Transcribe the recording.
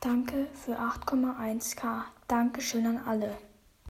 Danke für 8,1k. Dankeschön an alle.